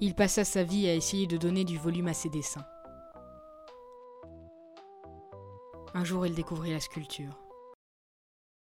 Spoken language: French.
Il passa sa vie à essayer de donner du volume à ses dessins. Un jour, il découvrit la sculpture.